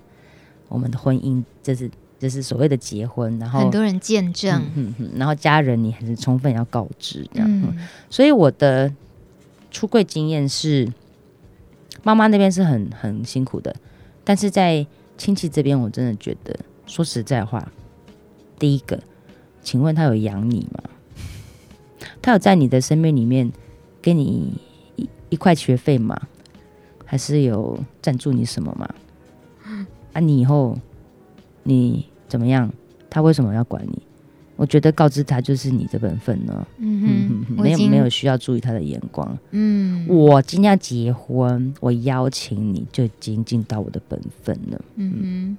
我们的婚姻，就是就是所谓的结婚，然后很多人见证，嗯，然后家人你还是充分要告知这样，嗯，所以我的出柜经验是，妈妈那边是很很辛苦的，但是在亲戚这边，我真的觉得说实在话，第一个，请问他有养你吗？他有在你的生命里面？给你一一块学费吗？还是有赞助你什么吗？啊，你以后你怎么样？他为什么要管你？我觉得告知他就是你的本分呢。嗯哼，嗯没有没有需要注意他的眼光。嗯，我今天要结婚，我邀请你就已经尽到我的本分了。嗯嗯，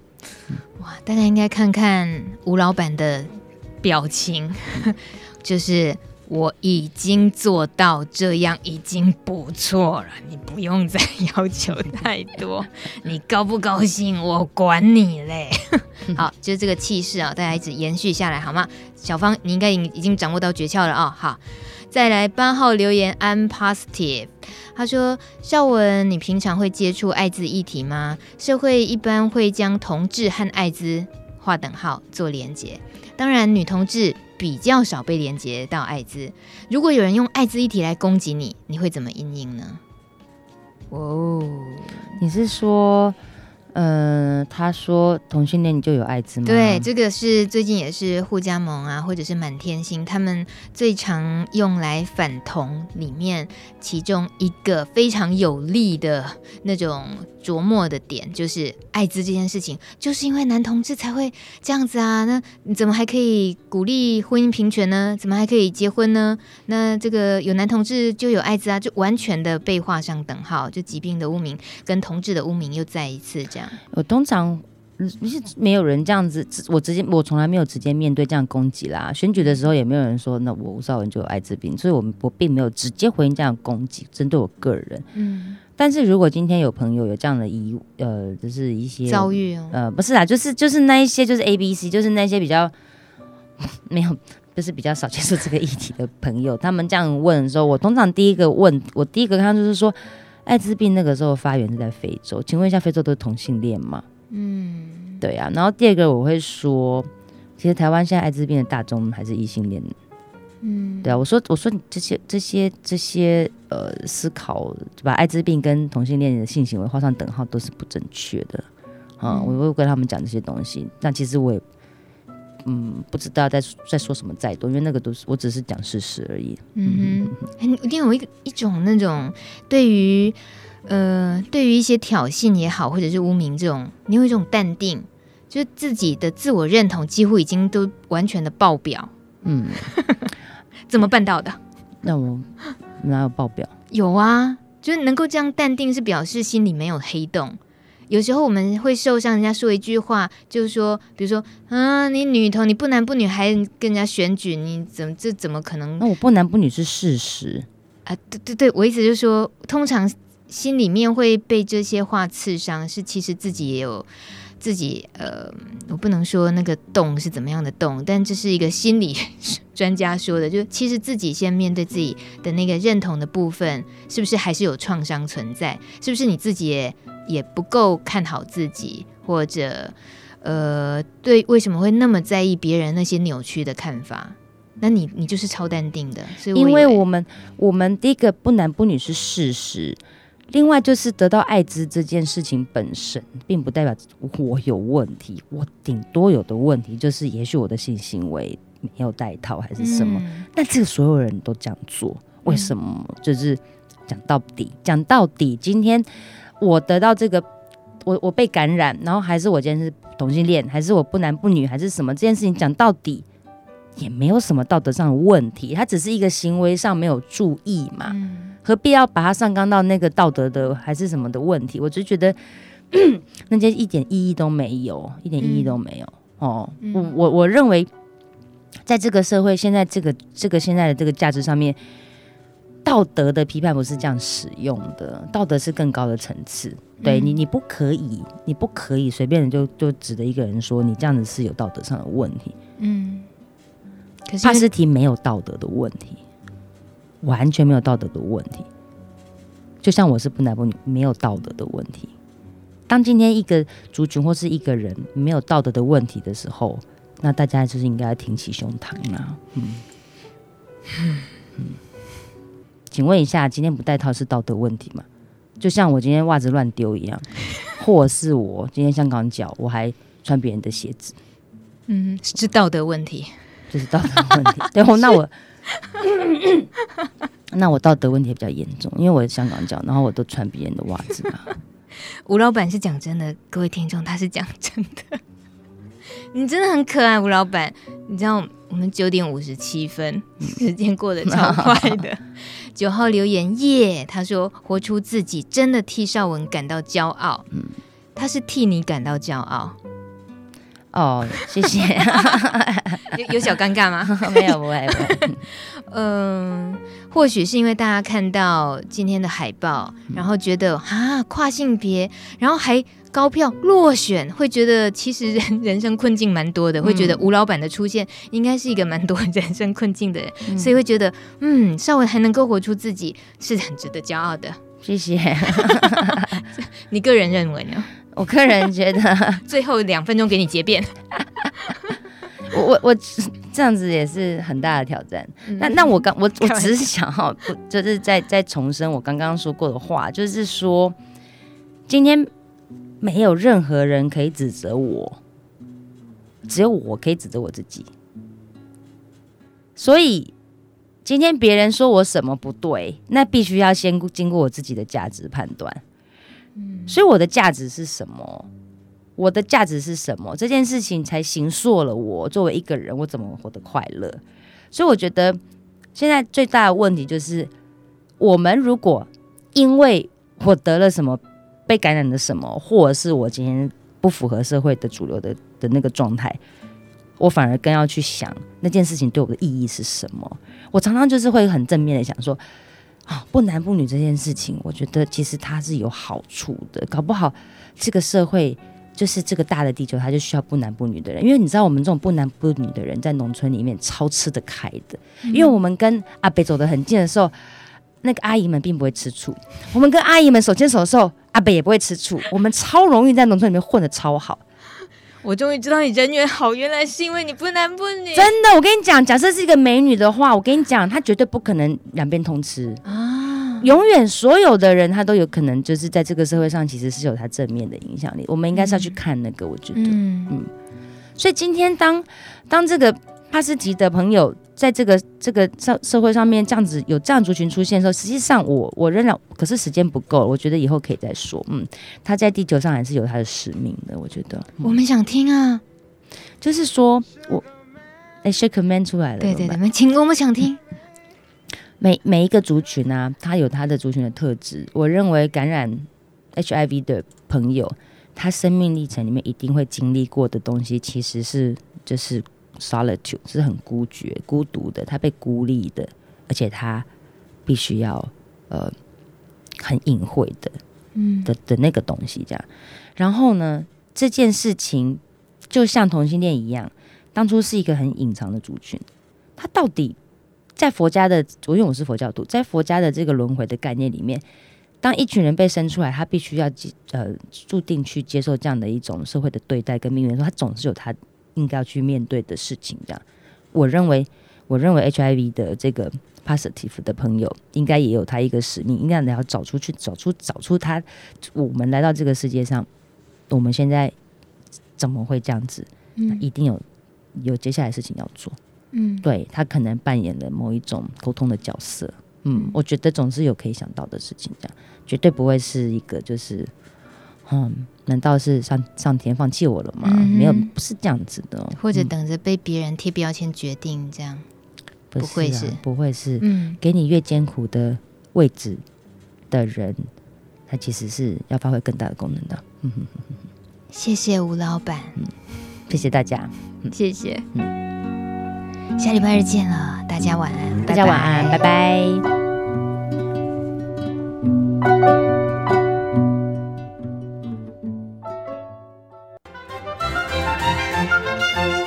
哇，大家应该看看吴老板的表情，[laughs] 就是。我已经做到这样，已经不错了。你不用再要求太多。你高不高兴？我管你嘞。[laughs] 好，就是这个气势啊，大家一直延续下来好吗？小芳，你应该已已经掌握到诀窍了啊。好，再来八号留言，I'm positive。他说：孝文，你平常会接触艾滋议题吗？社会一般会将同志和艾滋划等号做连结。当然，女同志。比较少被连接到艾滋。如果有人用艾滋议题来攻击你，你会怎么应应呢？哦，你是说，呃，他说同性恋就有艾滋吗？对，这个是最近也是互加盟啊，或者是满天星他们最常用来反同里面其中一个非常有力的那种琢磨的点，就是艾滋这件事情，就是因为男同志才会这样子啊，那你怎么还可以鼓励婚姻平权呢？怎么还可以结婚呢？那这个有男同志就有艾滋啊，就完全的被画上等号，就疾病的污名跟同志的污名又再一次这样。我通常是没有人这样子，我直接我从来没有直接面对这样攻击啦。选举的时候也没有人说，那我吴少文就有艾滋病，所以我我并没有直接回应这样攻击，针对我个人。嗯，但是如果今天有朋友有这样的疑，呃，就是一些遭遇哦，呃，不是啊，就是就是那一些就是 A B C，就是那些比较 [laughs] 没有，就是比较少接触这个议题的朋友，他们这样问的时候，我通常第一个问，我第一个看就是说。艾滋病那个时候发源是在非洲，请问一下，非洲都是同性恋吗？嗯，对啊。然后第二个我会说，其实台湾现在艾滋病的大众还是异性恋。嗯，对啊。我说，我说你这些这些这些呃思考，把艾滋病跟同性恋的性行为画上等号都是不正确的。啊、嗯，我会跟他们讲这些东西，但其实我也。嗯，不知道在在说什么再多，因为那个都是我只是讲事实而已。嗯哼，一定有一一种那种对于呃对于一些挑衅也好，或者是污名这种，你有一种淡定，就是自己的自我认同几乎已经都完全的爆表。嗯，怎么办到的？那我哪有爆表？有啊，就是能够这样淡定，是表示心里没有黑洞。有时候我们会受伤，人家说一句话，就是说，比如说，啊，你女同，你不男不女，还跟人家选举，你怎么这怎么可能？那我不男不女是事实啊，对对对，我意思就是说，通常心里面会被这些话刺伤，是其实自己也有自己，呃，我不能说那个洞是怎么样的洞，但这是一个心理专家说的，就其实自己先面对自己的那个认同的部分，是不是还是有创伤存在？是不是你自己也？也不够看好自己，或者，呃，对，为什么会那么在意别人那些扭曲的看法？那你你就是超淡定的，所以因为我们我们第一个不男不女是事实，另外就是得到艾滋这件事情本身，并不代表我有问题，我顶多有的问题就是，也许我的性行为没有带套还是什么，嗯、但这个所有人都这样做，为什么？嗯、就是讲到底，讲到底，今天。我得到这个，我我被感染，然后还是我今天是同性恋，还是我不男不女，还是什么？这件事情讲到底也没有什么道德上的问题，它只是一个行为上没有注意嘛，嗯、何必要把它上纲到那个道德的还是什么的问题？我就觉得 [coughs] 那些一点意义都没有，一点意义都没有、嗯、哦。我我我认为，在这个社会现在这个这个现在的这个价值上面。道德的批判不是这样使用的，道德是更高的层次。对你，你不可以，你不可以随便的就就指着一个人说你这样子是有道德上的问题。嗯，可是帕斯提没有道德的问题，完全没有道德的问题。就像我是不男不女，没有道德的问题。当今天一个族群或是一个人没有道德的问题的时候，那大家就是应该挺起胸膛啊。嗯嗯。请问一下，今天不戴套是道德问题吗？就像我今天袜子乱丢一样，或是我今天香港脚，我还穿别人的鞋子，嗯，是道德问题，这是道德问题。对，那我，[laughs] 那我道德问题也比较严重，因为我是香港脚，然后我都穿别人的袜子嘛。[laughs] 吴老板是讲真的，各位听众，他是讲真的。[laughs] 你真的很可爱，吴老板。你知道我们九点五十七分，时间过得超快的。九号留言耶，他说：“活出自己，真的替少文感到骄傲。”嗯，他是替你感到骄傲。哦，谢谢。[laughs] 有有小尴尬吗？[laughs] 没有，不会，不会。[laughs] 嗯，或许是因为大家看到今天的海报，然后觉得啊，跨性别，然后还高票落选，会觉得其实人人生困境蛮多的，嗯、会觉得吴老板的出现应该是一个蛮多人生困境的人，嗯、所以会觉得嗯，稍微还能够活出自己，是很值得骄傲的。谢谢。你个人认为呢？[laughs] 我个人觉得，[laughs] 最后两分钟给你结辩。[laughs] 我我我这样子也是很大的挑战。嗯、那那我刚我我只是想哈，就是再再重申我刚刚说过的话，就是说，今天没有任何人可以指责我，只有我可以指责我自己。所以今天别人说我什么不对，那必须要先经过我自己的价值判断。所以我的价值是什么？我的价值是什么？这件事情才形塑了我作为一个人，我怎么活得快乐？所以我觉得现在最大的问题就是，我们如果因为我得了什么，被感染了什么，或者是我今天不符合社会的主流的的那个状态，我反而更要去想那件事情对我的意义是什么。我常常就是会很正面的想说，啊，不男不女这件事情，我觉得其实它是有好处的，搞不好这个社会。就是这个大的地球，它就需要不男不女的人，因为你知道，我们这种不男不女的人在农村里面超吃得开的，因为我们跟阿北走得很近的时候，那个阿姨们并不会吃醋；我们跟阿姨们手牵手的时候，阿北也不会吃醋。我们超容易在农村里面混得超好。我终于知道你人缘好，原来是因为你不男不女。真的，我跟你讲，假设是一个美女的话，我跟你讲，她绝对不可能两边通吃啊。永远所有的人，她都有可能就是在这个社会上，其实是有她正面的影响力。我们应该是要去看那个，我觉得，嗯，嗯。所以今天当当这个帕斯吉的朋友在这个这个社社会上面这样子有这样族群出现的时候，实际上我我仍然，可是时间不够，我觉得以后可以再说。嗯，他在地球上还是有他的使命的，我觉得。嗯、我们想听啊，就是说我哎，shake man 出来了，对对对，请我们想听。嗯 [laughs] 每每一个族群啊，他有他的族群的特质。我认为感染 HIV 的朋友，他生命历程里面一定会经历过的东西，其实是就是 solitude，是很孤绝、孤独的，他被孤立的，而且他必须要呃很隐晦的，嗯的的那个东西这样。然后呢，这件事情就像同性恋一样，当初是一个很隐藏的族群，他到底？在佛家的，我因为我是佛教徒，在佛家的这个轮回的概念里面，当一群人被生出来，他必须要呃注定去接受这样的一种社会的对待跟命运的时候，他总是有他应该要去面对的事情。这样，我认为，我认为 HIV 的这个 positive 的朋友，应该也有他一个使命，应该要找出去，找出找出他。我们来到这个世界上，我们现在怎么会这样子？嗯，一定有有接下来事情要做。嗯，对，他可能扮演了某一种沟通的角色。嗯，我觉得总是有可以想到的事情，这样绝对不会是一个就是，嗯，难道是上上天放弃我了吗？嗯、没有，不是这样子的，或者等着被别人贴标签决定这样，不，啊、不会是，不会是，嗯，给你越艰苦的位置的人，他其实是要发挥更大的功能的。嗯哼哼哼，谢谢吴老板，嗯，谢谢大家，嗯、谢谢，嗯。下礼拜日见了，大家晚安，大家晚安，拜拜。拜拜。